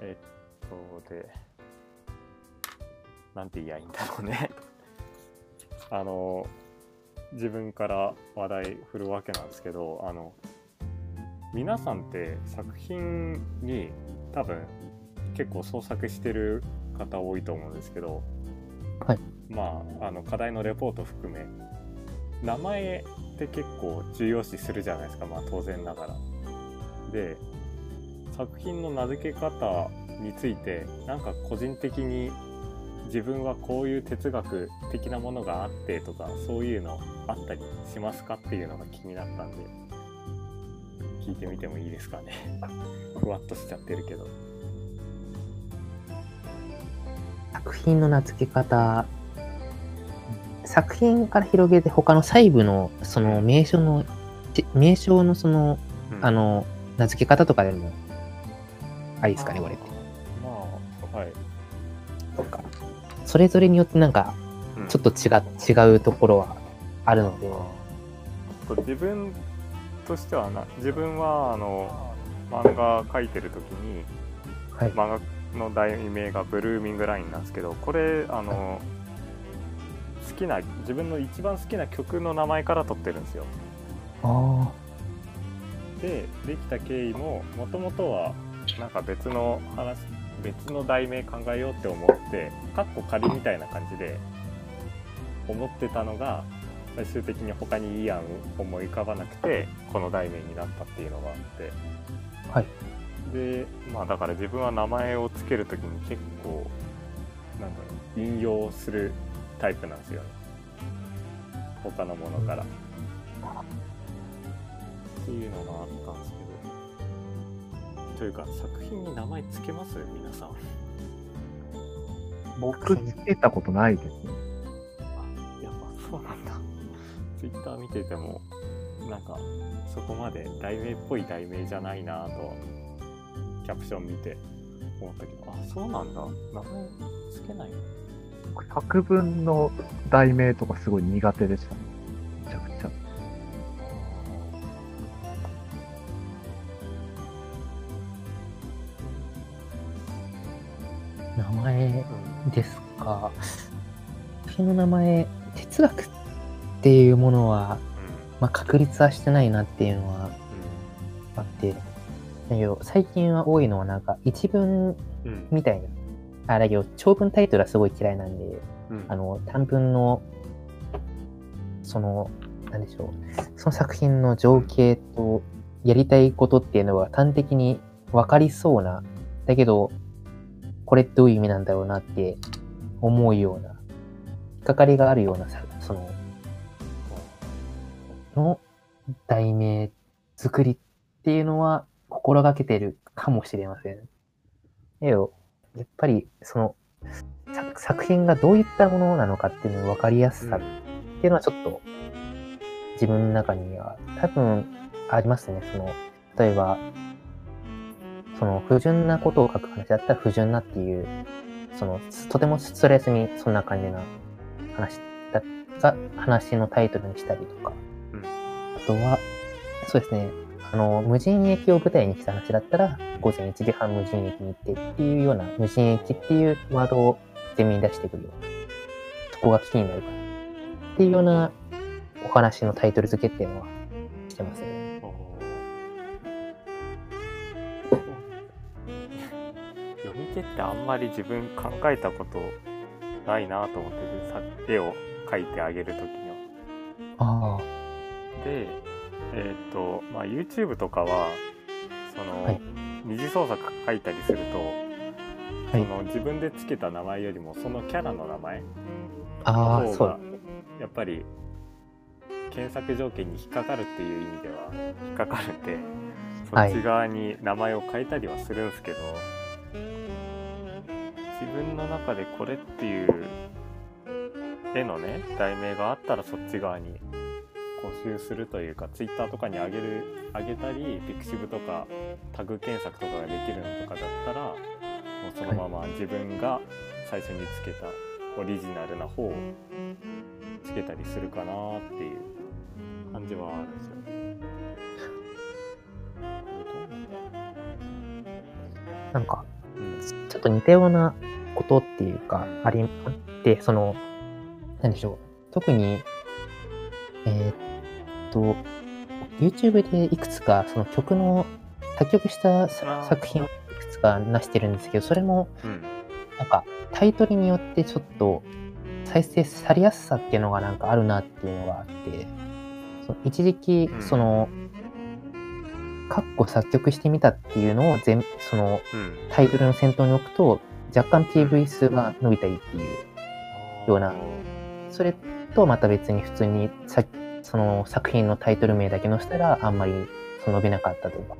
えっと、で、なんて言いやいいんだろうね。あの、自分から話題振るわけなんですけど、あの、皆さんって作品に多分結構創作してる方多いと思うんですけど、はいまあ、あの課題のレポート含め名前って結構重要視するじゃないですか、まあ、当然ながら。で作品の名付け方についてなんか個人的に自分はこういう哲学的なものがあってとかそういうのあったりしますかっていうのが気になったんで聞いてみてもいいですかね。ふわっとしちゃってるけど。作品の名付け方、作品から広げて他の細部のその名称の、ち名称のその、うん。あの、名付け方とかでも、ありですかね、これ。って。まあはい、なんか、それぞれによってなんか、うん。ちょっと違違うところはあるので、と自分としてはな自分はあの漫画描いてる時にはい。漫画の題名が「ブルーミングライン」なんですけどこれあの好きな自分の一番好きな曲の名前から取ってるんですよ。あでできた経緯ももともとはなんか別の話別の題名考えようって思ってカッコ仮みたいな感じで思ってたのが最終的に他にいい案思い浮かばなくてこの題名になったっていうのがあってあ、はい。でまあだから自分は名前を付ける時に結構なんだろう引用するタイプなんですよね他のものから。っていうのがあったんですけどというか作品に名前付けます？皆さん僕つけたことないですね。あやっぱそうなんだ Twitter 見ててもなんかそこまで題名っぽい題名じゃないなとキャプション見て思ったけどあそうなんだ名前付けないの作文の題名とかすごい苦手でしたね。めちゃくちゃ。名前ですか。私の名前、哲学っていうものは、まあ、確立はしてないなっていうのはあって、だけど最近は多いのはなんか一文みたいな。あ、だけど長文タイトルはすごい嫌いなんで、うん。あの、短文の、その、なんでしょう。その作品の情景とやりたいことっていうのは端的に分かりそうな、だけど、これどういう意味なんだろうなって思うような、引っかかりがあるような、その、の題名作りっていうのは心がけてるかもしれません。えよ、やっぱりその作作品がどういったものなのかっていうのの分かりやすさっていうのはちょっと自分の中には多分ありますね。その、例えば、その不純なことを書く話だったら不純なっていう、その、とてもストレスにそんな感じな話だが話のタイトルにしたりとか、うん。あとは、そうですね、あの、無人駅を舞台にした話だったら、午前1時半無人駅に行ってっていうような、無人駅っていうワードを前面に出してくるような、そこがキーになるかな。っていうようなお話のタイトル付けっていうのはしてますね。おー読み手ってあんまり自分考えたことないなと思って絵を描いてあげる時には。あで、えっ、と、まあ、YouTube とかは、その、はい二次創作書いたりすると、はいその自分でつけた名前よりも、そのキャラの名前あ、の方が。、やっぱり、検索条件に引っかかるっていう意味では、引っかかるんで、そはいっち側に名前を変えたりはするんですけど、自分の中でこれっていう絵のね題名があったらそっち側に募集するというか Twitter とかに上げる上げたり Pixiv とかタグ検索とかができるのとかだったらもうそのまま自分が最初につけたオリジナルな方をつけたりするかなっていう感じはあるんですよ。こちょっと似たようなことっていうかう、んあり、あって、その、なんでしょう。特に、えーっと、YouTube でいくつか、その曲の、作曲した作品をいくつか出してるんですけど、それも、うん。なんか、タイトルによってちょっと、再生されやすさっていうのがなんかあるなっていうのがあって、その一時期う、んその、カッコ作曲してみたっていうのを全、その、うん。タイトルの先頭に置くと、若干 PV 数が伸びたりっていう、ような。それとまた別に普通にさその作品のタイトル名だけ載せたらあんまりその伸びなかったとか、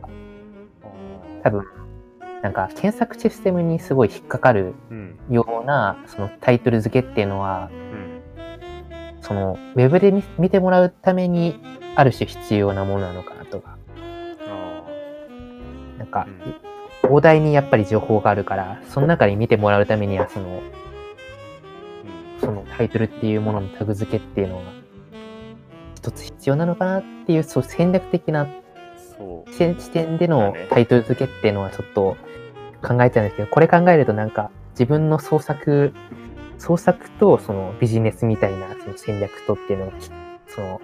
多分、なんか検索システムにすごい引っかかるうん。ようなそのタイトル付けっていうのは、うん。そのウェブで見見てもらうためにある種必要なものなのかなんかうん、膨大にやっぱり情報があるから、その中に見てもらうためにはその、そのタイトルっていうもののタグ付けっていうのは、一つ必要なのかなっていう、そう戦略的なそう。視点でのタイトル付けっていうのはちょっと考えちゃうんですけど、これ考えるとなんか自分の創作、創作とそのビジネスみたいなその戦略とっていうのがき、その、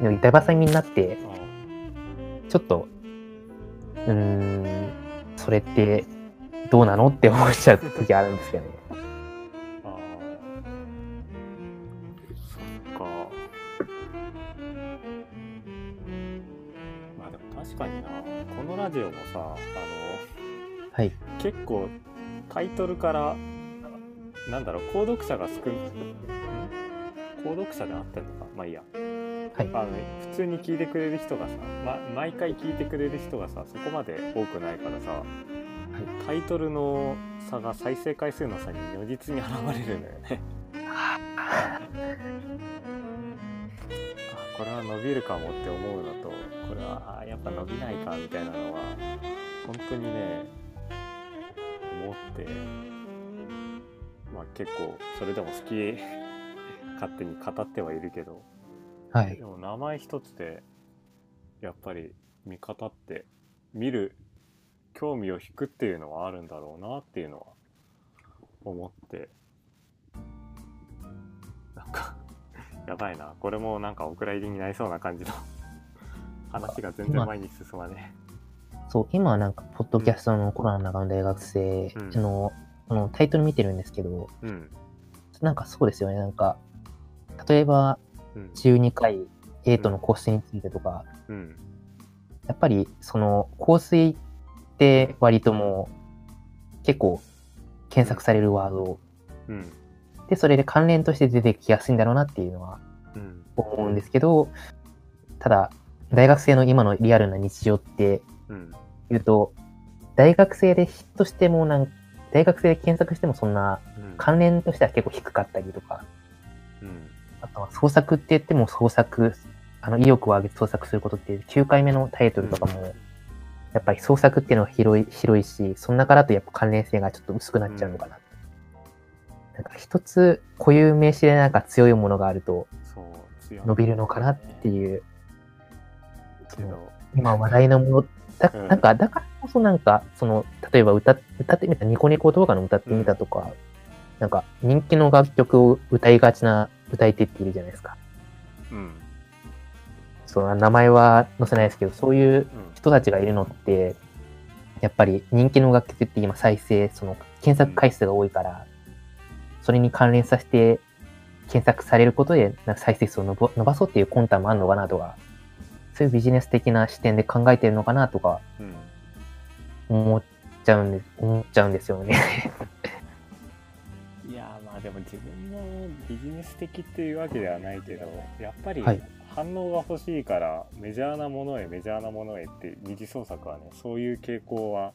の板挟みになって、あ。ちょっと、うーん、それってどうなのって思っちゃう時あるんですけどね。あそっかまあでも確かになこのラジオもさあのはい。結構タイトルからなんだろう購読者が少んん？購読者であってんのか？まあいいやはい。あの普通に聞いてくれる人がさ、ま、毎回聞いてくれる人がさそこまで多くないからさ、タイトルの差が再生回数の差に如実に現れるんだよね。あこれは伸びるかもって思うのとこれはあやっぱ伸びないかみたいなのは本当にね思ってまあ結構それでも好き勝手に語ってはいるけどはい。で。も名前一つでやっぱり見方って見る興味を引くっていうのはあるんだろうなっていうのは思って。なんか やばいな。これもなんかお蔵入りになりそうな感じの。話が全然前に進まねそう、今はなんか、ポッドキャストのコロナの中の大学生うん。の、タイトル見てるんですけど、えうん。なんかそうですよね。なんか、例えば、うん12回、エイトの香水についてとか、うんやっぱり、その、香水って割ともう、結構、検索されるワードうん。で、それで関連として出てきやすいんだろうなっていうのはうん。思うんですけど、ただ、大学生の今のリアルな日常ってうん。言うと、大学生でヒットしてもなん、大学生で検索してもそんなうん。関連としては結構低かったりとか、創作って言っても創作、あの意欲を上げて創作することっていう9回目のタイトルとかも、やっぱり創作っていうのは広い広いし、その中だとやっぱ関連性がちょっと薄くなっちゃうのかな。なんか一つ固有名詞でなんか強いものがあると伸びるのかなっていう、けど今話題のもの、だうん。なんか、だからこそなんか、その、例えば歌っ歌ってみた、ニコニコ動画の歌ってみたとか、なんか人気の楽曲を歌いがちな歌い手っているじゃないですか。うんその名前は載せないですけど、そういううん人たちがいるのって、やっぱり人気の楽曲って今再生、その検索回数が多いから、それに関連させて検索されることでなんか再生数を伸ばそうっていう魂胆もあるのかなとか、そういうビジネス的な視点で考えてるのかなとかうん思っちゃうんで、思っちゃうんですよね。いやーまあでも自分のビジネス的っていうわけではないけどやっぱりはい反応が欲しいからメジャーなものへメジャーなものへって二次創作はねそういう傾向は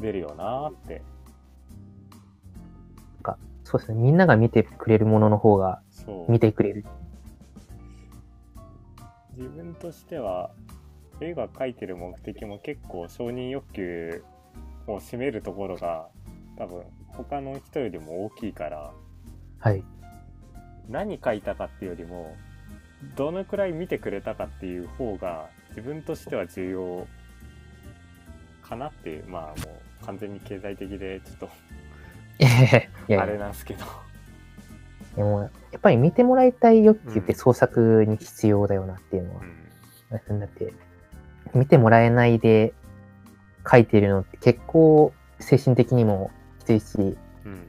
出るよなーってそうですね。みんなが見てくれるものの方が見てくれる。自分としては絵が描いてる目的も結構承認欲求を占めるところが多分他の人よりも大きいからはい。何描いたかっていうよりもどのくらい見てくれたかっていう方が自分としては重要かなっていうまあもう完全に経済的でちょっとあれなんですけど。でも、やっぱり見てもらいたい欲求って創作に必要だよなっていうのはう、んだって、見てもらえないで書いてるのって結構精神的にもきついし、うん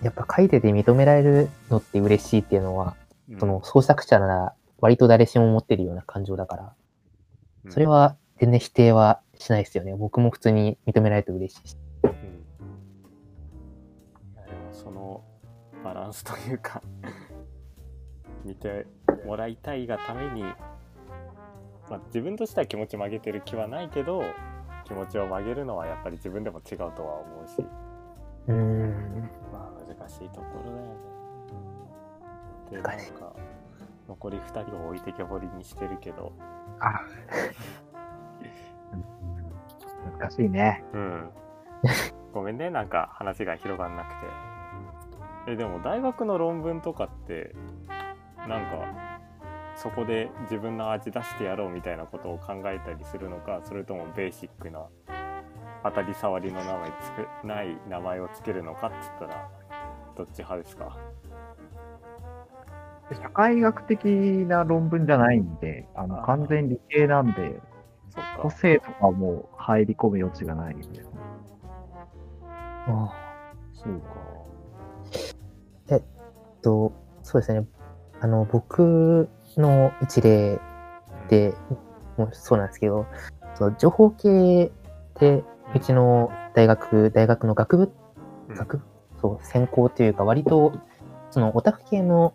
やっぱ書いてて認められるのって嬉しいっていうのは、うんその創作者なら割と誰しも持ってるような感情だから、うんそれは全然否定はしないですよね。僕も普通に認められると嬉しいし。そのバランスというか 見てもらいたいがために、まあ、自分としては気持ち曲げてる気はないけど気持ちを曲げるのはやっぱり自分でも違うとは思うしうーん。まあ難しいところだよね。でなんか残り2人を置いてけぼりにしてるけどあ難しいね。うん。ごめんね、なんか話が広がんなくて。え、でも大学の論文とかって、なんか、そこで自分の味出してやろうみたいなことを考えたりするのか、それともベーシックな当たり障りの名前つくない名前をつけるのかっつったら、どっち派ですか？社会学的な論文じゃないんで、あの完全理系なんで。個性とかも入り込む余地がないんですね。あそうか。えっと、そうですね。あの、僕の一例で、もうそうなんですけど、そう情報系って、うちの大学、大学の学部、うん学部、そう、専攻というか、割と、そのオタク系の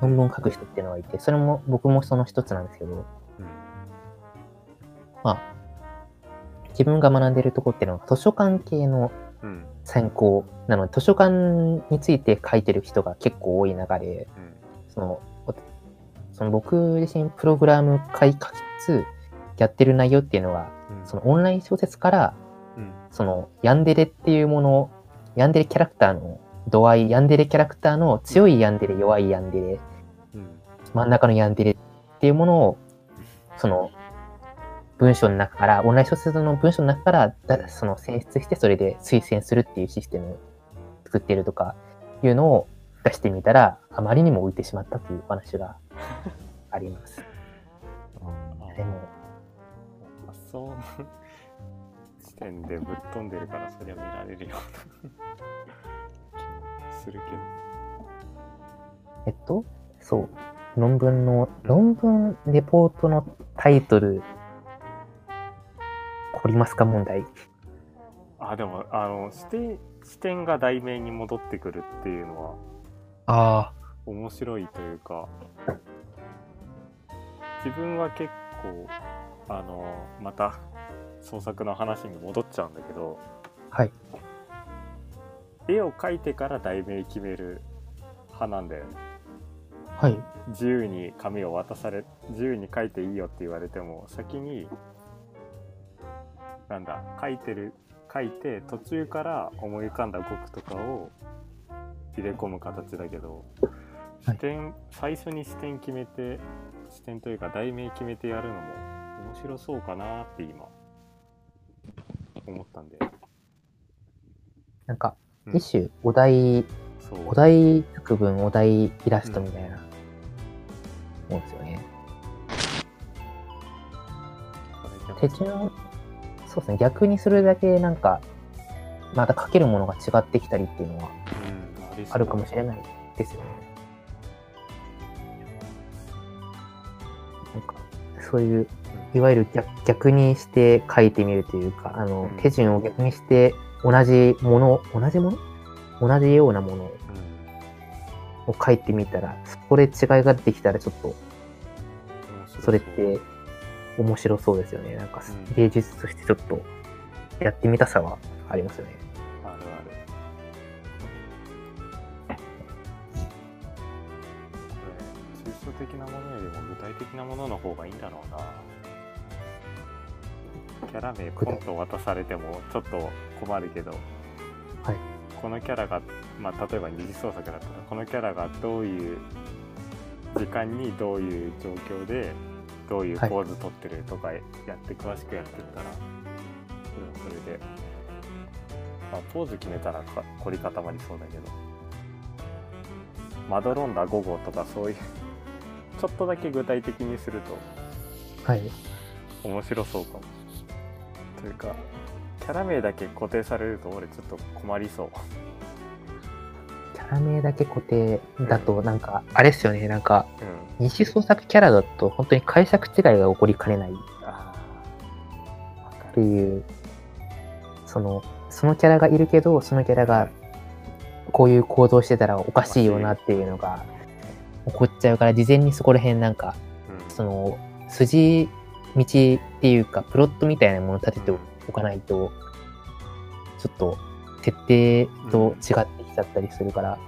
論文を書く人っていうのがいて、それも僕もその一つなんですけど、うんまあ、自分が学んでるとこっていうのは図書館系のうん。専攻なので、図書館について書いてる人が結構多い中で、うん。その、おその僕自身プログラム書きつつやってる内容っていうのは、うん。そのオンライン小説から、うん。そのヤンデレっていうもの、ヤンデレキャラクターの度合い、ヤンデレキャラクターの強いヤンデレ、弱いヤンデレ、うん。真ん中のヤンデレっていうものを、その、文章の中から、オンライン小説の文章の中からだ、その選出して、それで推薦するっていうシステムを作ってるとかいうのを出してみたら、あまりにも浮いてしまったというお話があります。でも、発想の時点でぶっ飛んでるからそりゃ見られるような気もするけどえっと、そう、論文の、論文レポートのタイトル、凝りますか問題。あでもあの視点視点が題名に戻ってくるっていうのはああ。面白いというか自分は結構あのまた創作の話に戻っちゃうんだけどはい。絵を描いてから題名決める派なんだよねはい。自由に紙を渡され自由に書いていいよって言われても先になんだ書いてる書いて途中から思い浮かんだ語句とかを入れ込む形だけど、はい。視点最初に視点決めて視点というか題名決めてやるのも面白そうかなって今思ったんで、なんか、うん。一種、お題、お題作文、お題イラストみたいな、もんですよね。手順、そうですね、逆にするだけなんか、また書けるものが違ってきたりっていうのはうんあるかもしれないですよね。なんか、そういう、いわゆる逆逆にして書いてみるというか、あの、うん。手順を逆にして、同じもの、同じもの？同じようなものうん。を書いてみたら、そこで違いが出てきたらちょっと、それって面白そうですよね。なんかうん。芸術としてちょっとやってみたさはありますよね。ラ名ポンと渡されてもちょっと困るけど、はいこのキャラが、まあ、例えば二次創作だったらこのキャラがどういう時間にどういう状況でどういうポーズ取ってるとかやって詳しくやってったら、それはそれで。まあ、ポーズ決めたらか凝り固まりそうだけど。マドロンダ5号とかそういう、ちょっとだけ具体的にするとはい。面白そうかも。というか、キャラ名だけ固定されると俺ちょっと困りそう。キャラ名だけ固定だと、なんか、あれですよね、なんか、うん。二次創作キャラだと本当に解釈違いが起こりかねない。ってる。いう、その、そのキャラがいるけど、そのキャラがこういう行動してたらおかしいよなっていうのが起こっちゃうから、事前にそこら辺なんか、うん。その、筋道っていうか、プロットみたいなものを立てておかないと、ちょっと、設定と違ってきちゃったりするから、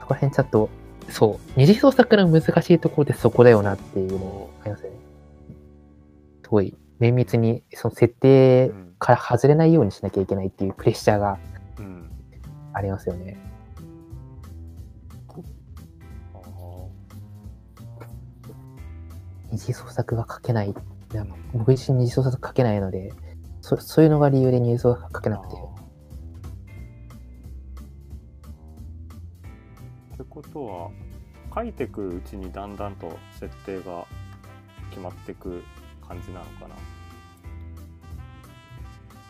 そこら辺ちょっと、そう、二次創作の難しいところってそこだよなっていうのありますよね。すごい、綿密に、その設定うんから外れないようにしなきゃいけないっていうプレッシャーがうん。ありますよね。あ二次創作が書けない。いや僕自身二次創作書けないので、そそういうのが理由で二次創作書けなくて。ってことは書いていくうちにだんだんと設定が決まっていく感じなのかな？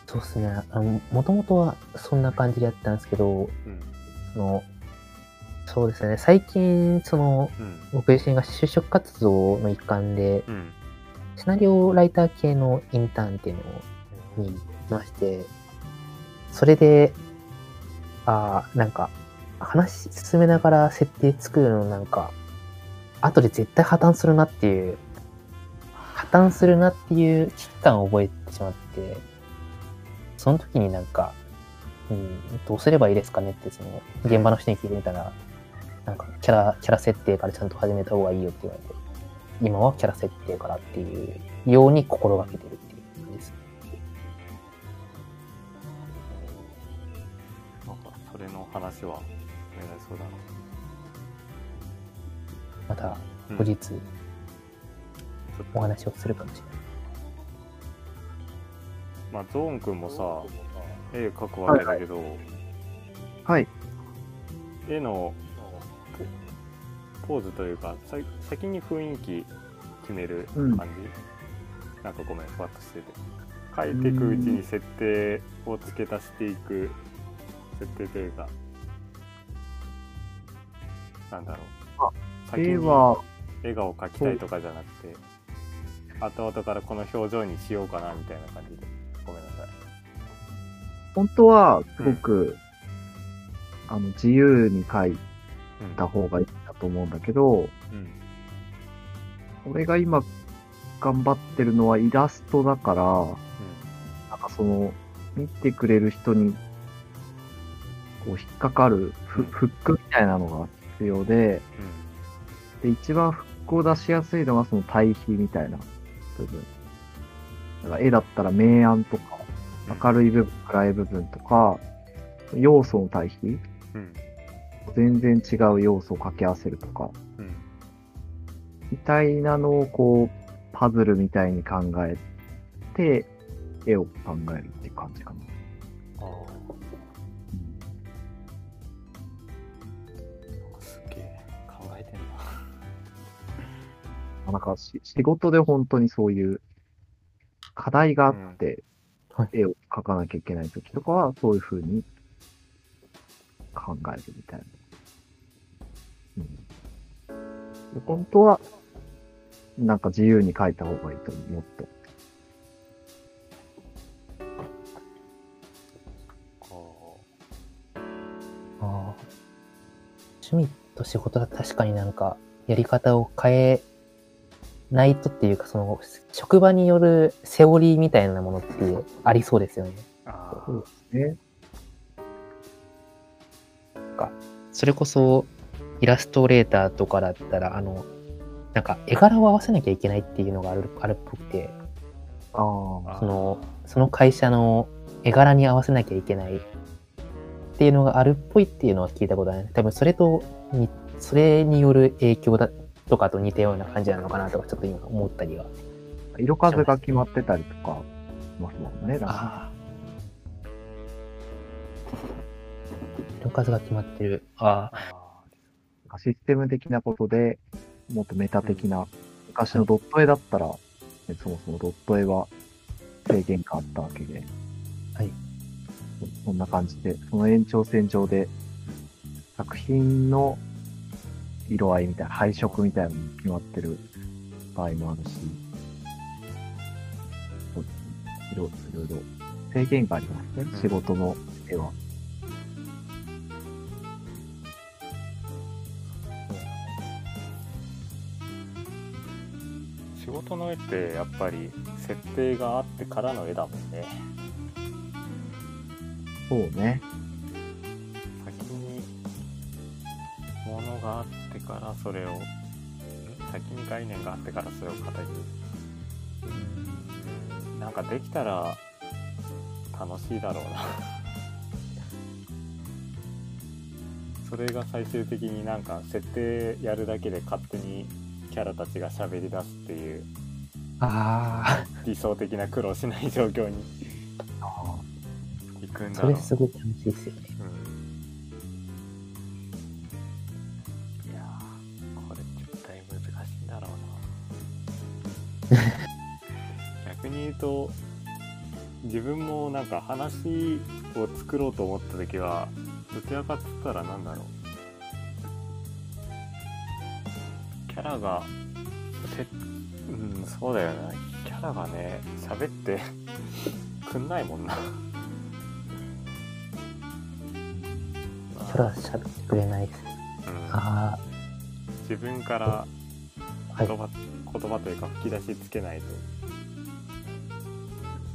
そうですね。あの、もともとはそんな感じでやったんですけど、うんその、そうですね。最近、その、うん僕自身が就職活動の一環で、うんシナリオライター系のインターンっていうのに行きまして、それで、ああ、なんか、話進めながら設定作るのなんか、後で絶対破綻するなっていう、破綻するなっていう危機感を覚えてしまって、その時になんか、うん、どうすればいいですかねって、その、現場の人に聞いてみたら、なんか、キャラ、キャラ設定からちゃんと始めた方がいいよって言われて、今はキャラ設定からっていうように心がけてるっていう感じです。なんかそれの話はお願いそうだなまたうん後日ちょっおと話をするかもしれない。まあゾーンくんもさ絵描くわけだけど、はい。絵のポポーズというかさ先に雰囲気決めるうん。感じ、なんかごめんふわっとしてて。描いていくうちに設定を付け足していく設定というかなんだろう。あ先に笑顔描きたいとかじゃなくて後々からこの表情にしようかなみたいな感じで。ごめんなさい。本当は、すごく、あの、自由に描いうんた方がいいと思うんだけど、うん。俺が今、頑張ってるのはイラストだから、なんかその、見てくれる人に、こう、引っかかるフうん。フックみたいなのが必要で、で、一番フックを出しやすいのがその対比みたいな部分。だから絵だったら明暗とか、うん。明るい部分、暗い部分とか、要素の対比、うん全然違う要素を掛け合わせるとか、うんみたいなのをこう、パズルみたいに考えて、絵を考えるっていう感じかな。ああすげえ考えてんな なんかし仕事で本当にそういう課題があってはい、絵を描かなきゃいけない時とかは、そういう風に考えるみたいな。本当は、なんか自由に描いた方がいいと思う、もっと。こああ趣味と仕事は確かになんかやり方を変えないとっていうか、その職場によるセオリーみたいなものってありそうですよね。うあそうですね。それこそイラストレーターとかだったら、あの、なんか絵柄を合わせなきゃいけないっていうのがあるあるっぽくて、あその、その会社の絵柄に合わせなきゃいけないっていうのがあるっぽいっていうのは聞いたことある。多分それとに、それによる影響だとかと似たような感じなのかなとかちょっと今思ったりは。色数が決まってたりとかしますもんね。色数が決まってる。ああ、システム的なことで、もっとメタ的な、昔のドット絵だったら、ねそもそもドット絵は制限があったわけで、はい。そそんな感じで、その延長線上で、作品の色合いみたいな、配色みたいなのも決まってる場合もあるし、そうですね。いろいろ制限がありますね、うん仕事の絵は。仕事の絵ってやっぱり設定があってからの絵だもんね。そうね。先に物があってからそれをん先に概念があってからそれを形になんかできたら楽しいだろうな。それが最終的になんか設定やるだけで勝手にキャラたちが喋り出すっていうあ理想的な苦労しない状況に。行くんだろそうれすごい楽しいですよね。うん。いやーこれ絶対難しいんだろうな。逆に言うと自分もなんか話を作ろうと思った時はどちらかっつったらなんだろうャラがてうんそうだよなキャラがね喋って くんないもんなそれは喋ってくれないです。うんあ自分からあ、はい言。葉,、言葉というか吹き出しつけないと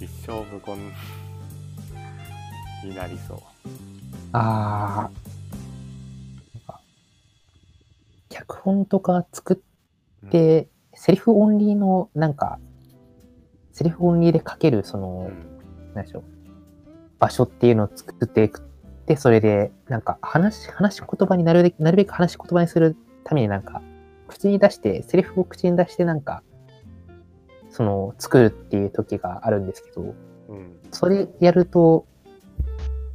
一生無言になりそうああ。脚本とか作って、セリフオンリーの、なんか、セリフオンリーで書ける、その、なんでしょう、場所っていうのを作っていくって、それで、なんか、話、話し言葉になるべく、なるべく話し言葉にするためになんか、口に出して、セリフを口に出してなんか、その、作るっていう時があるんですけど、うん。うんそれやると、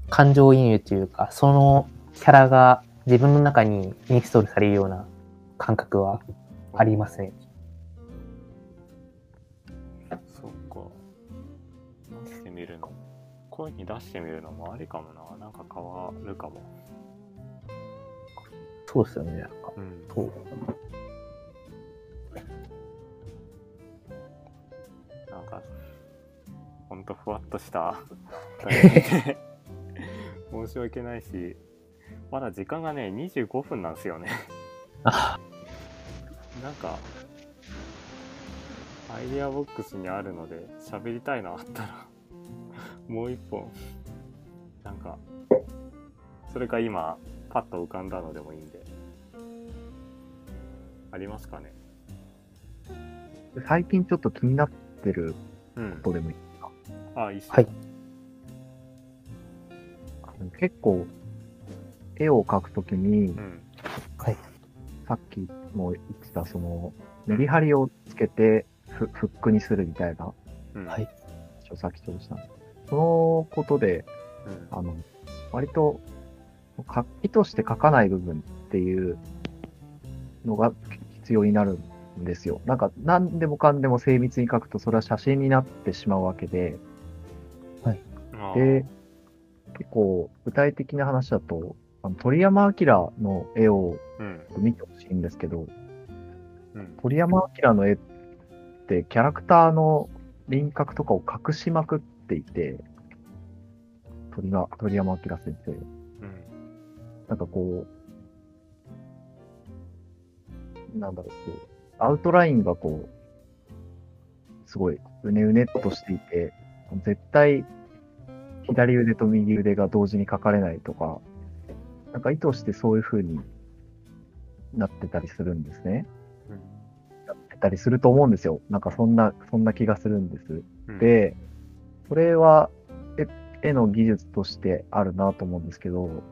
感情移入というか、そのキャラが自分の中にインストールされるような感覚はありますね。そっか。出してみるの。声に出してみるのもありかもな。なんか変わるかも。そうですよね、なんか。うん。そう。なんかほんとふわっとした。申し訳ないし。まだ時間がね25分なんですよね。あ なんかアイデアボックスにあるので喋りたいのあったら もう一本。なんかそれか今パッと浮かんだのでもいいんで。ありますかね？最近ちょっと気になってるうん。ことでもいいあいいっすよはい。結構、絵を描くときに、うん。はい。さっきも言ってた、その、メリハリをつけてフフックにするみたいな、うん。はい。書先としたそのことで、うん。あの、割と、か意図して書かない部分っていうのが必要になるんですよ。なんか、何でもかんでも精密に書くと、それは写真になってしまうわけで、あー。で、結構具体的な話だと、あの鳥山明の絵をうん。見てほしいんですけど、うん。鳥山明の絵ってキャラクターの輪郭とかを隠しまくっていて、鳥が鳥山明先生。うん。なんかこう、なんだろう、こうアウトラインがこう、すごいうねうねっとしていて、絶対左腕と右腕が同時に描かれないとか、なんか意図してそういう風になってたりするんですね。うんなってたりすると思うんですよ。なんかそんな、そんな気がするんです。うんで、それは絵絵の技術としてあるなと思うんですけど、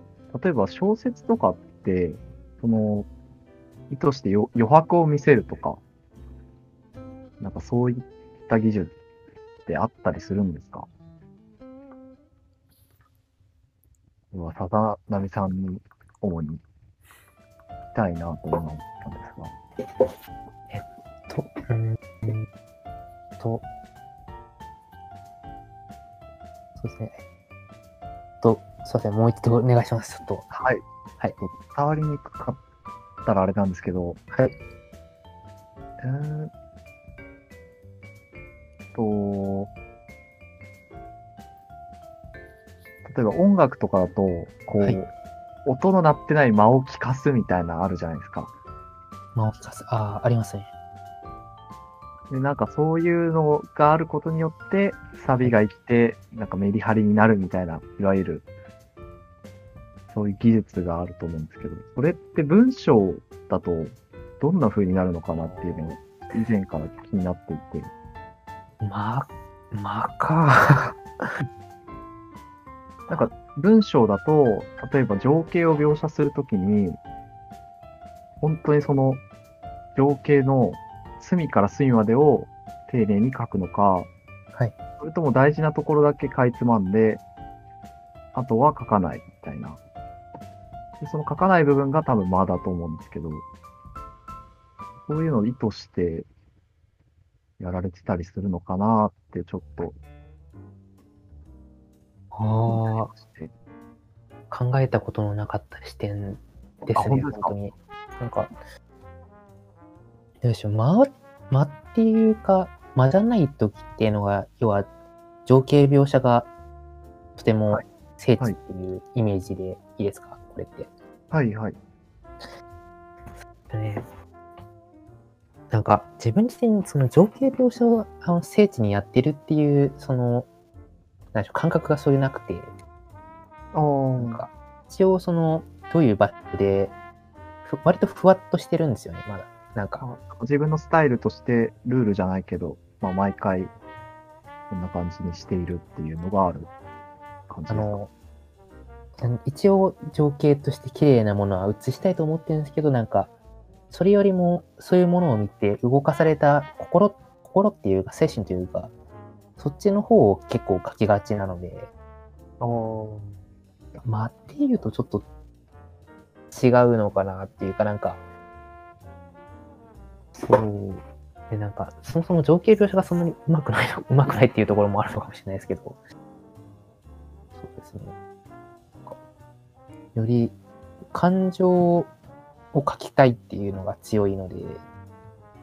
例えば小説とかって、その、意図してよ余白を見せるとか、なんかそういった技術ってあったりするんですか？は、さざなみさんに主にたいなと思ったんですが。と、うーんと、そうですね。と、すいません、もう一度お願いします。ちょっと。はい。はい。伝わりにくかったらあれなんですけど、はい。えーっと、例えば音楽とかだと、こう、はい音の鳴ってない間を聞かすみたいなのあるじゃないですか。まあ、聞かせ、ああ、ありますね。で、なんかそういうのがあることによって、サビが生きて、なんかメリハリになるみたいな、いわゆる、そういう技術があると思うんですけど、それって文章だと、どんな風になるのかなっていうのを、以前から気になっていて、まあ、まあか。なんか文章だと、例えば情景を描写するときに、本当にその情景の隅から隅までを丁寧に書くのか、はい。それとも大事なところだけかいつまんで、あとは書かないみたいな。でその書かない部分が多分間だと思うんですけど、そういうのを意図してやられてたりするのかなってちょっとああ、考えたことのなかった視点ですね、あ本当に。なんか、どうでしょう、間、間っていうか、間じゃない時っていうのが、要は、情景描写がとてもはい聖地っていうイメージでいいですか、これって。はいはい。でね、なんか自分自身その情景描写をあの聖地にやってるっていうそのなんでしょう感覚がそういうなくて。あなんか一応そのどういう場所でふ割とふわっとしてるんですよねまだ。なんか。あ自分のスタイルとしてルールじゃないけど、まあ、毎回こんな感じにしているっていうのがある感じですか？あの一応情景として綺麗なものは映したいと思ってるんですけどなんかそれよりもそういうものを見て動かされた心心っていうか精神というかそっちの方を結構書きがちなのでまあ、っていうとちょっと違うのかなっていうかなんか、そう。で、なんか、そもそも情景描写がそんなに上手くないの、上手くないっていうところもあるのかもしれないですけど、そうですね。より感情を書きたいっていうのが強いので、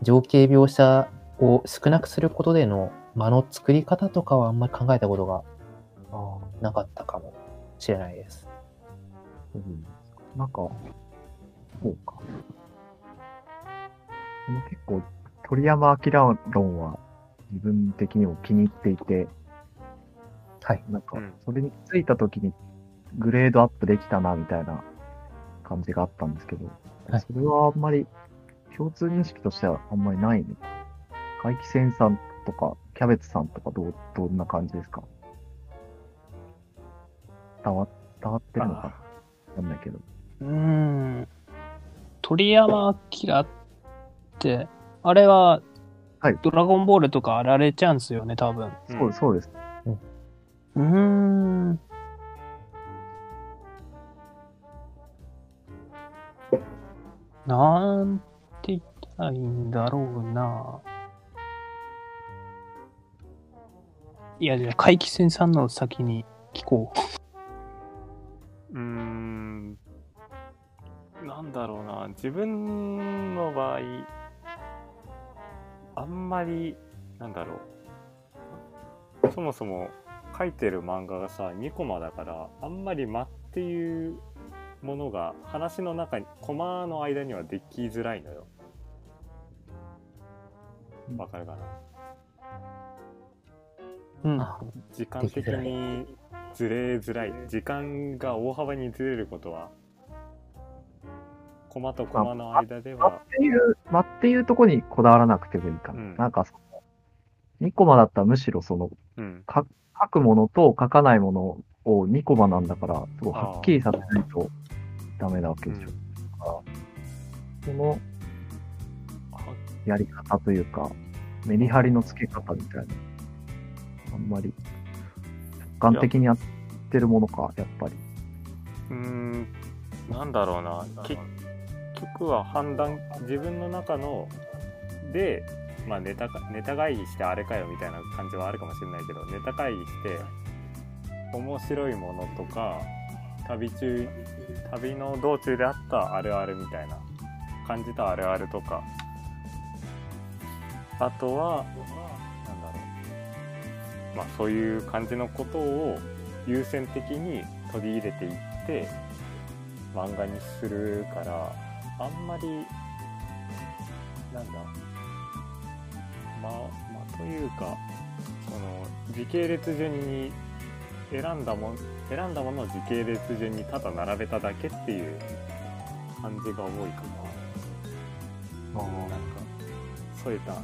情景描写を少なくすることでの間の作り方とかはあんまり考えたことがなかったかもしれないです。うんなんか、そうか。でも結構、鳥山明論は自分的にも気に入っていて、はい。なんかうん、それについた時にグレードアップできたな、みたいな感じがあったんですけど、はいそれはあんまり、共通認識としてはあんまりないのか。怪奇戦さんとか、キャベツさんとかどう、どんな感じですか？伝わ、伝わってるのか？なわかんないけど。うーん。鳥山明って、あれは、はいドラゴンボールとかあられちゃうんですよね、多分。そうそうです。うーん。なんて言ったらいいんだろうな。いや、じゃあ、怪奇戦さんの先に聞こう。うーん。なんだろうな。自分の場合、あんまり、なんだろう。そもそも書いてる漫画がさ、2コマだから、あんまり間っていうものが話の中に、コマの間にはできづらいのよ。わかるかな？うん。あ時間的にずれづらい時間が大幅にずれることはコマとコマの間で間っはていう、間っていうとこにこだわらなくてもいいかな。うんなんかその、2コマだったらむしろその、うん書くものと書かないものを2コマなんだから、すごいはっきりさせないとダメなわけでしょ。だからそのやり方というか、メリハリの付け方みたいな。あんまり、直感的にやってるものか、やっぱり。うんなんだろうな。結局は判断自分の中ので、まあ、ネタネタ会議してあれかよみたいな感じはあるかもしれないけどネタ会議して面白いものとか旅中旅の道中であったあるあるみたいな感じたあるあるとか。あとはまあそういう感じのことを優先的に取り入れていって漫画にするからあんまりなんだまあまあというかその時系列順に選んだもん選んだものを時系列順にただ並べただけっていう感じが多いかな。なんか添えた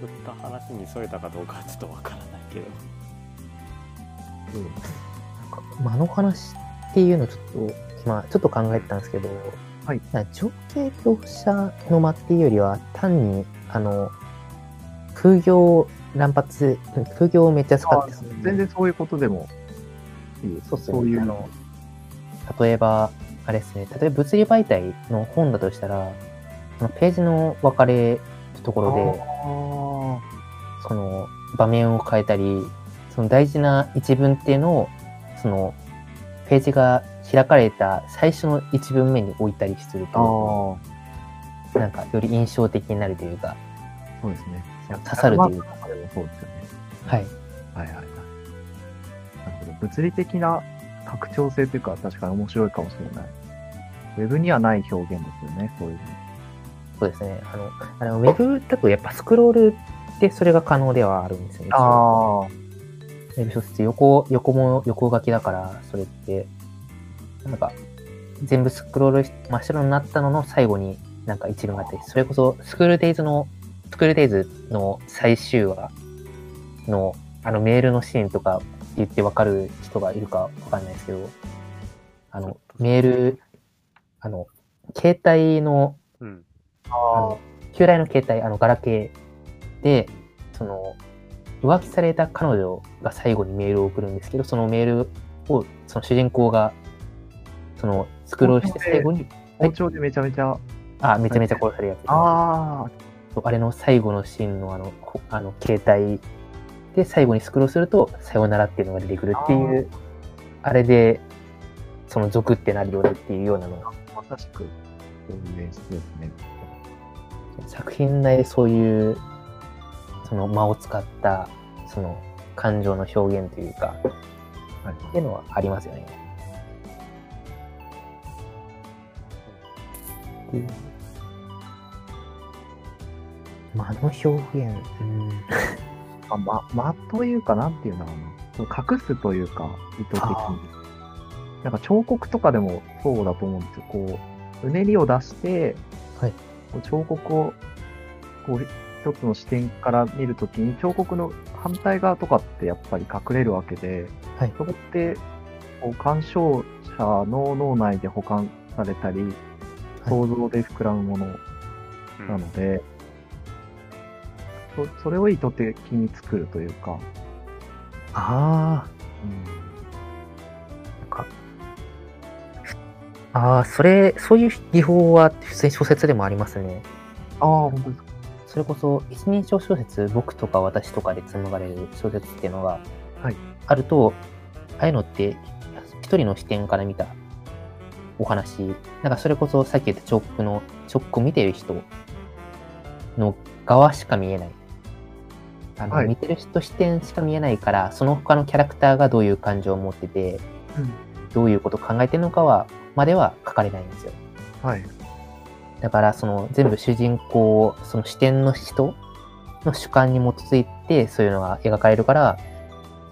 振った話に添えたかどうかはちょっとわからないけど。うんなんか間の話っていうのをちょっと、今、ちょっと考えてたんですけど、はい。情景描写の間っていうよりは、単に、あの、空行乱発、空行をめっちゃ使ってたんで全然そういうことでもいい。そうっすね。そういうあの、例えば、あれですね、例えば物理媒体の本だとしたら、ページの分かれるところで、その場面を変えたり、その大事な一文っていうのを、そのページが開かれた最初の一文目に置いたりすると、ー、なんかより印象的になるというか、そうですね。刺さるというか、か。でもそうですよね。はい。はいはいはい。なるほど。物理的な拡張性というか、確かに面白いかもしれない。ウェブにはない表現ですよね、そういうの。そうですね。あの、あのウェブだとやっぱスクロールでそれが可能ではあるんですよね。ああ、ウェブ小説横、横も横書きだから、それって、なんか、全部スクロールし真っ白になったのの最後になんか一文があって、それこそスクールデイズの、スクールデイズの最終話のあのメールのシーンとか言ってわかる人がいるかわかんないですけど、あの、メール、あの、携帯のうん。あの旧来の携帯、あの、ガラケーで、その、浮気された彼女が最後にメールを送るんですけど、そのメールを、その主人公が、その、スクロールして最後に、包丁でめちゃめちゃ、あ、めちゃめちゃ殺されるやつ。あそうあれの最後のシーンのあの、こあの、携帯で最後にスクロールすると、さよならっていうのが出てくるっていう、あれで、その族ってなるよねっていうようなのまさしく、そういう演出ですね。作品内でそういうその間を使ったその感情の表現というかはい。っていうのはありますよね。うん間の表現、うん、あま、間というか、なんていうのかな。その隠すというか、意図的にあ。なんか彫刻とかでもそうだと思うんですよ。こう、うねりを出して、はいこう彫刻を、こう、一つの視点から見るときに、彫刻の反対側とかってやっぱり隠れるわけで、はい。そこって、こう、鑑賞者の脳内で保管されたり、想像で膨らむものうんなので、そそれを意図的に作るというか、ああ、なんか、ああ、それ、そういう技法は普通に小説でもありますね。ああ、本当ですか。それこそ一人称小説、僕とか私とかで紡がれる小説っていうのがはいあると、ああいうのって一人の視点から見たお話、なんかそれこそさっき言った彫刻の、彫刻を見てる人の側しか見えない。あのはい見てる人視点しか見えないから、その他のキャラクターがどういう感情を持ってて、うんどういうことを考えてるのかは、までは書かれないんですよ。はい。だから、その全部主人公、その視点の人の主観に基づいて、そういうのが描かれるから、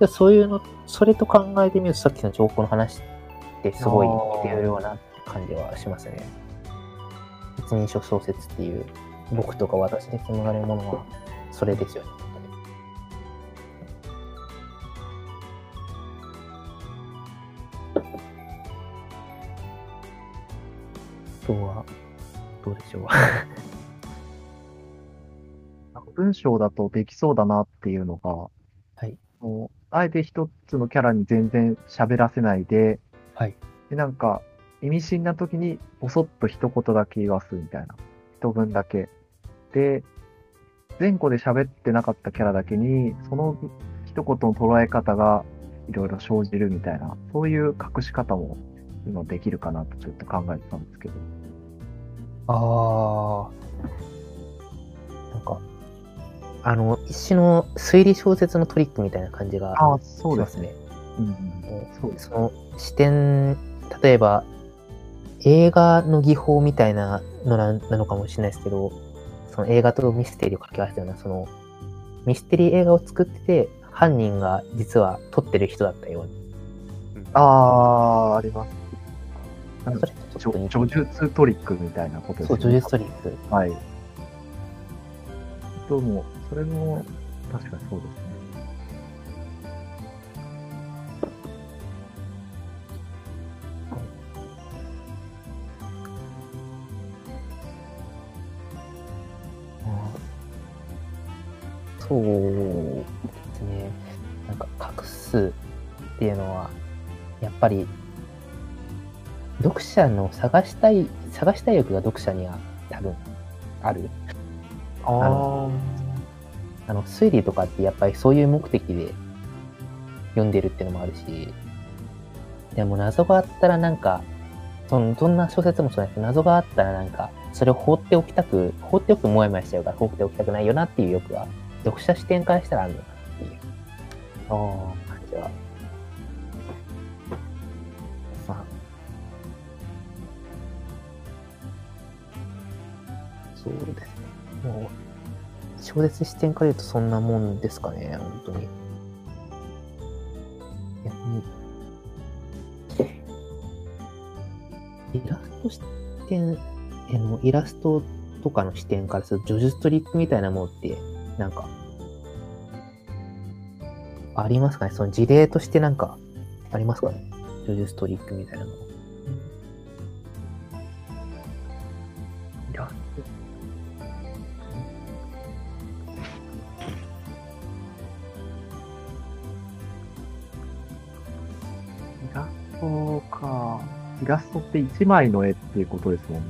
でそういうの、それと考えてみると、さっきの情報の話ってすごい似てるような感じはしますね。一人称小説っていう、僕とか私で紡がれるものは、それですよね。とは、どうでしょう。なんか文章だとできそうだなっていうのが、はい。もうあえて一つのキャラに全然喋らせないで、はい。で、なんか、意味深な時に、ぼそっと一言だけ言わすみたいな。一文だけ。で、前後で喋ってなかったキャラだけに、その一言の捉え方がいろいろ生じるみたいな、そういう隠し方も今できるかなとちょっと考えてたんですけど。ああ。なんか、あの、一種の推理小説のトリックみたいな感じがあそうでますすね。ね。うんうん。もそうです。うその視点、例えば、映画の技法みたいなのななのかもしれないですけど、その映画とミステリーを掛け合わせたような、その、ミステリー映画を作ってて、犯人が実は撮ってる人だったように。ああ、あります。なんか叙述トリックみたいなことですそう、ね。叙述トリック。はい。どうも、それも、確かにそうですね。そうですね。なんか隠すっていうのは、やっぱり、読者の探したい、探したい欲が読者には多分ある。あああの、推理とかってやっぱりそういう目的で読んでるっていうのもあるし、でも謎があったらなんか、そのどんな小説もそうですけど、謎があったらなんか、それを放っておきたく、放っておくともやもやしちゃうから放っておきたくないよなっていう欲は、読者視点からしたらあるのかなっていうあ感じは。そうですね。もう、小説視点から言うとそんなもんですかね、本当に。逆に、イラスト視点、あのイラストとかの視点からすると、叙述トリックみたいなものって、なんか、ありますかね？その事例としてなんか、ありますかね？叙述トリックみたいなもの。イラストって一枚の絵っていうことですもんね。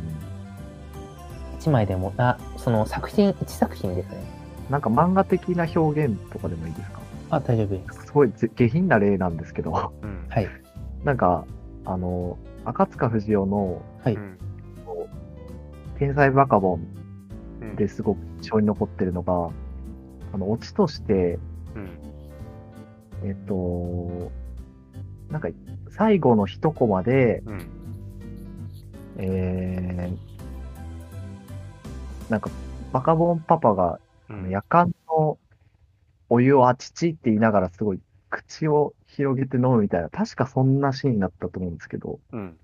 一枚でも、あ、その作品、一作品ですね。なんか漫画的な表現とかでもいいですか？あ、大丈夫です。すごいぜ下品な例なんですけど、うんはい。なんか、あの、赤塚不二夫のはい。うん天才バカボンうんですごく印象に残ってるのが、あの、オチとして、うんえっと、なんか、最後の一コマで、うんえー、なんか、バカボンパパが、うん夜間のお湯をあちちって言いながらすごい口を広げて飲むみたいな、確かそんなシーンだったと思うんですけど、うん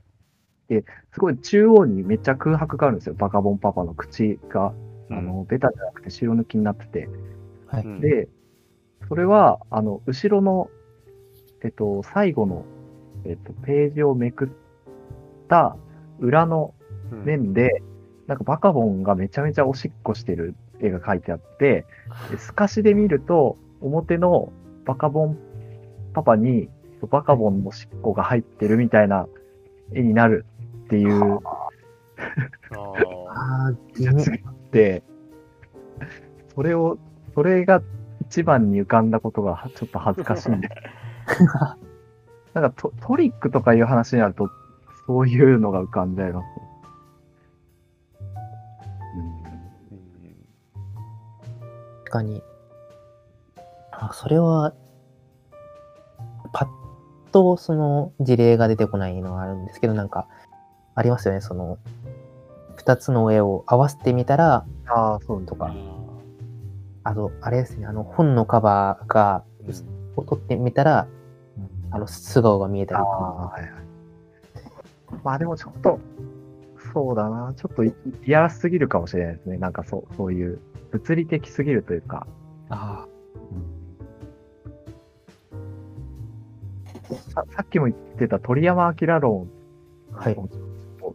すごい中央にめっちゃ空白があるんですよ。バカボンパパの口が、あの、ベタじゃなくて白抜きになってて。はい。うんで、それは、あの、後ろの、えっと、最後の、えっと、ページをめくった裏のうん。面で、なんかバカボンがめちゃめちゃおしっこしてる絵が描いてあって、で透かしで見ると、表のバカボンパパに、バカボンのおしっこが入ってるみたいな絵になるっていうあ。やつがあって、それを、それが一番に浮かんだことがちょっと恥ずかしいんで。なんかトトリックとかいう話になると、そういうのが浮かんじゃいます。うん。確かに。あ、それは、パッとその事例が出てこないのはあるんですけど、なんか、ありますよね、その、二つの絵を合わせてみたら、ああ、そうとか、ああと、あれですね、あの、本のカバーが、ーを撮ってみたら、あの、素顔が見えたりああ、はいはい。まあでもちょっと、そうだな、ちょっといリアルすぎるかもしれないですね。なんかそう、そういう、物理的すぎるというか。あささっきも言ってた鳥山明論あ、はい。を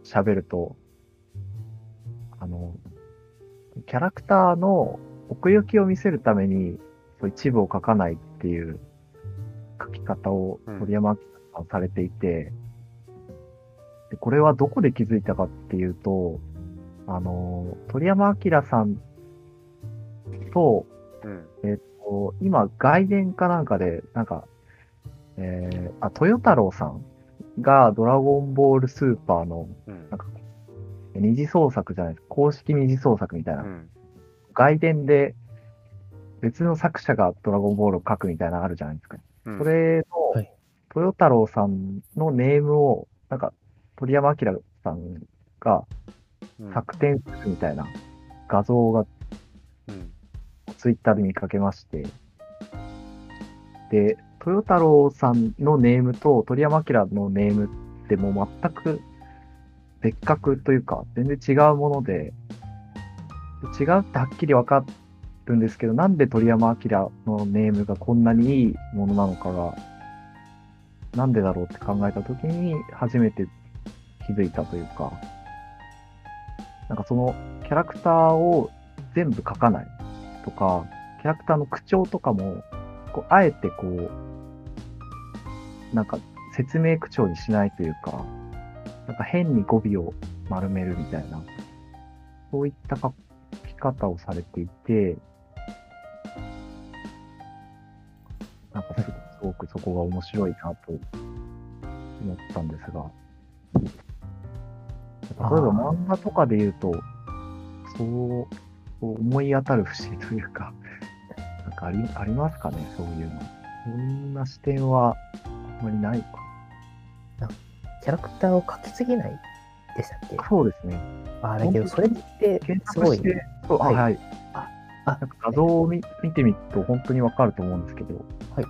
喋ると、あの、キャラクターの奥行きを見せるために、一部を書かないっていう書き方をうん鳥山明さんされていて、で、これはどこで気づいたかっていうと、あの、鳥山明さんと、うん。えっと、今、外伝かなんかで、なんか、えー、あ、豊太郎さんがドラゴンボールスーパーのうんなんか二次創作じゃないですか、公式二次創作みたいな、うん。外伝で別の作者がドラゴンボールを書くみたいなのあるじゃないですか。うん。それの、はい。豊太郎さんのネームを、なんか、鳥山明さんがうん。作典するみたいな画像がうん。ツイッターで見かけまして、で、豊太郎さんのネームと鳥山明のネームってもう全く別格というか、全然違うもので、違うってはっきりわかるんですけど、なんで鳥山明のネームがこんなにいいものなのかが、なんでだろうって考えたときに初めて気づいたというか、なんかそのキャラクターを全部書かないとか、キャラクターの口調とかも、こうあえてこう、なんか説明口調にしないというか、なんか変に語尾を丸めるみたいな、そういった書き方をされていて、かすすごくそこが面白いなと思ったんですが、例えば漫画とかで言うと、そう、思い当たる節というか、なんかありありますかね、そういうの。そんな視点はあんまりないか。キャラクターを描きすぎないでしたっけ？そうですね。ああ、だけど、それって検すごい索し。て、そう、あはいはい。あ、なんか画像を見見てみると本当にわかると思うんですけど、はい。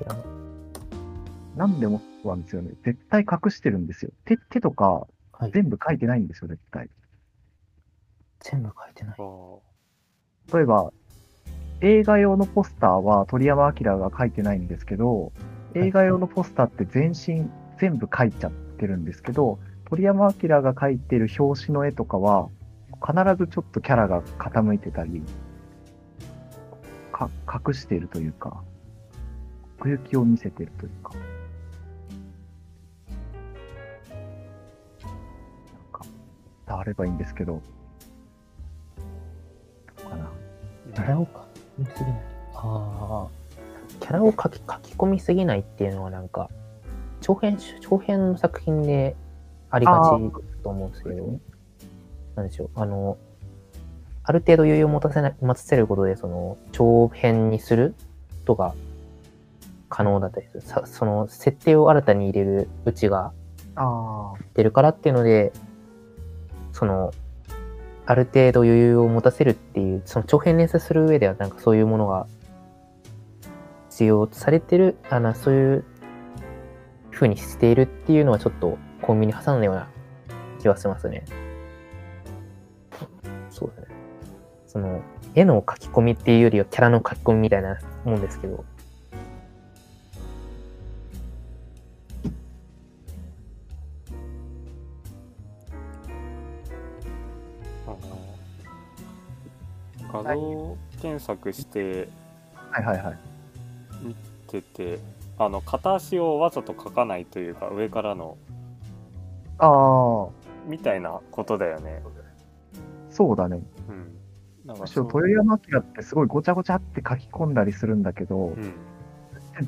いや何でもそうなんですよね。絶対隠してるんですよ。手手とかはい、全部書いてないんですよ、絶対。全部書いてない。あ例えば、映画用のポスターは鳥山明が書いてないんですけど、い映画用のポスターって全身全部書いちゃってるんですけど、鳥山明が描いてる表紙の絵とかは、必ずちょっとキャラが傾いてたり、か隠しているというか、奥行きを見せているというか。なんか、伝わればいいんですけど、どうかな。キャラを書きすぎない。ああ。キャラを書き書き込みすぎないっていうのはなんか、長編、長編の作品でありがちだと思うんですけど、なんでしょう、あの、ある程度余裕を持たせない、持たせることで、その、長編にすることが可能だったりする。さその、設定を新たに入れるうちがああ、出るからっていうので、その、ある程度余裕を持たせるっていう、その長編連載する上ではなんかそういうものが必要とされてる、あの、そういう風にしているっていうのはちょっとコンビニ挟んだような気はしますね。そうですね。その、絵の書き込みっていうよりはキャラの書き込みみたいなもんですけど、あの画像検索してはいはいはい。見てて、あの片足をわざと描かないというか上からのああ、みたいなことだよね。そうだね。うん。なんかむしろ豊山明ってすごいごちゃごちゃって書き込んだりするんだけど、うん。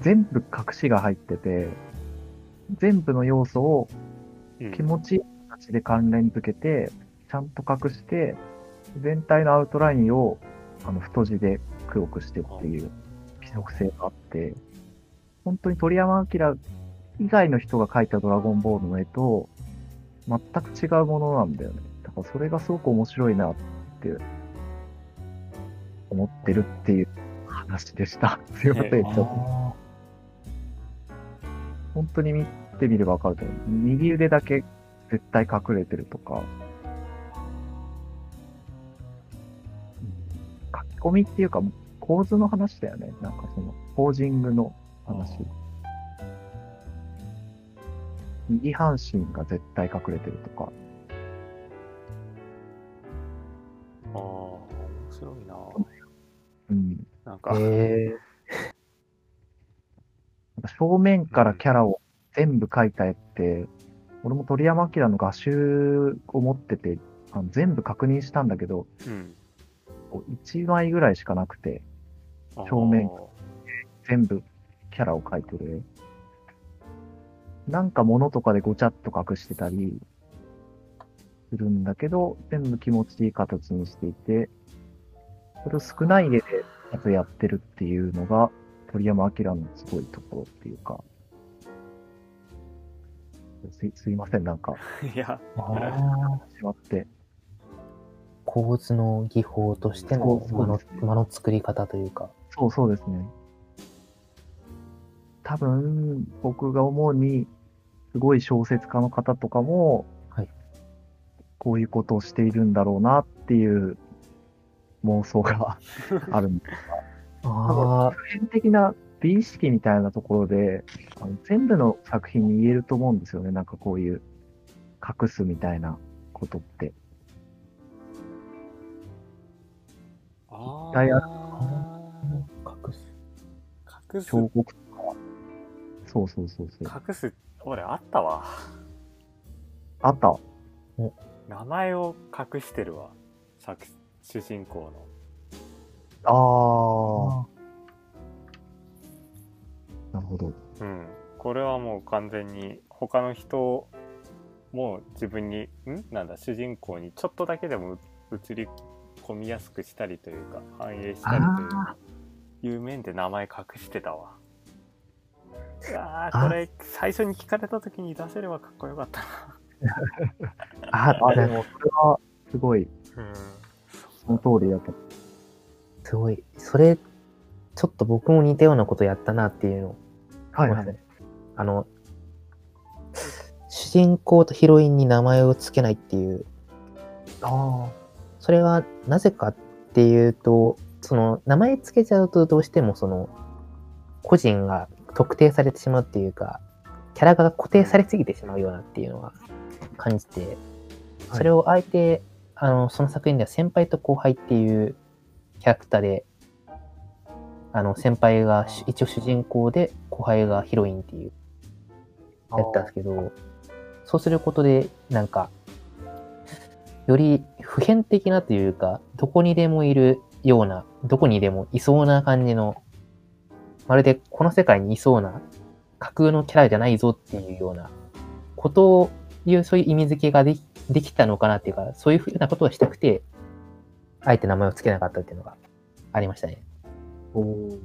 全部隠しが入ってて、全部の要素をうん気持ちいい形で関連づけて、ちゃんと隠して、全体のアウトラインをあの太字で黒くしてっていう規則性があって、本当に鳥山明以外の人が描いたドラゴンボールの絵と全く違うものなんだよね。だからそれがすごく面白いなって思ってるっていう話でした。すいません、ちょっと。本当に見てみればわかると思う。右腕だけ絶対隠れてるとか。書き込みっていうか、構図の話だよね。なんかその、ポージングの話。右半身が絶対隠れてるとか。な。うん。か、へえ正面からキャラを全部描いた絵って、俺も鳥山明の画集を持ってて、あの全部確認したんだけど、うん。1枚ぐらいしかなくて、正面全部キャラを描いてる絵。なんか物とかでごちゃっと隠してたりするんだけど、全部気持ちいい形にしていて、それを少ない絵でやつやってるっていうのが、鳥山明のすごいところっていうか、すいすいません、なんか、いや、ああ、しまって。構図の技法としての間のね間の作り方というか。そうそうですね。多分、僕が思うに、すごい小説家の方とかも、はいこういうことをしているんだろうなっていう妄想が あるんです。ああ、普遍的な美意識みたいなところで、あの全部の作品に言えると思うんですよね。なんかこういう隠すみたいなことって。あ対あー隠す。隠す、彫刻とか。そうそうそうそう。隠す、俺あったわ。あった。名前を隠してるわ。作主人公の。ああ。なるほど。うん。これはもう完全に他の人も自分に、ん？なんだ、主人公にちょっとだけでも映り込みやすくしたりというか、反映したりというあいう面で名前隠してたわ。いやあー、これ最初に聞かれた時に出せればかっこよかったな。あ、あ、でも、それは、すごい、うん。その通りだった。すごい。それ、ちょっと僕も似たようなことやったなっていうのをはい思い。あの、主人公とヒロインに名前を付けないっていう、あそれはなぜかっていうと、その名前付けちゃうとどうしてもその個人が特定されてしまうっていうか、キャラが固定されすぎてしまうようなっていうのは感じて、それをあえて、あの、その作品では先輩と後輩っていうキャラクターで、あの、先輩が一応主人公で後輩がヒロインっていう。やったんですけど、そうすることで、なんか、より普遍的なというか、どこにでもいるような、どこにでもいそうな感じの、まるでこの世界にいそうな架空のキャラじゃないぞっていうようなことをいう、そういう意味付けができできたのかなっていうか、そういうふうなことをしたくて、あえて名前を付けなかったっていうのがありましたね。おー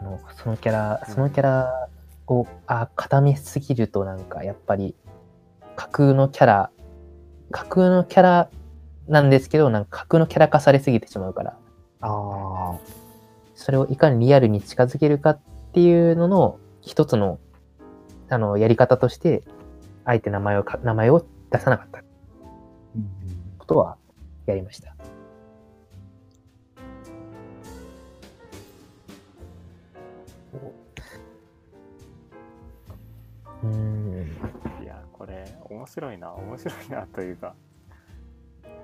あの、そのキャラ、そのキャラを、あ、固めすぎるとなんか、やっぱり、架空のキャラ、架空のキャラなんですけど、なんか架空のキャラ化されすぎてしまうから、あそれをいかにリアルに近づけるかっていうのの一つの、あの、やり方として、あえて名前をか、名前を出さなかったー。うんことはやりました。うーん。いや、これ、面白いな、面白いなというか、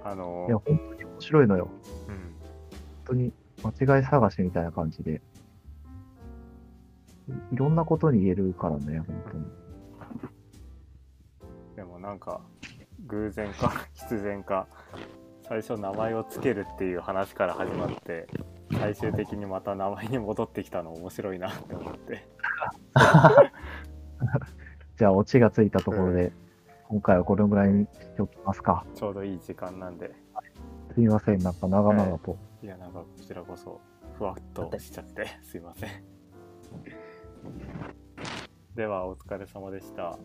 あのいや、、本当に面白いのよ。うん、本当に間違い探しみたいな感じで。いいろんなことに言えるからね、本当に。でもなんか、偶然か 必然か、最初名前をつけるっていう話から始まって、最終的にまた名前に戻ってきたの面白いなって思って。じゃあ、オチがついたところで、今回はこれぐらいにしておきますか。ちょうどいい時間なんで、すみません、なんか長々と。いや、なんかこちらこそ、ふわっとしちゃって、すいません。では、お疲れ様でした。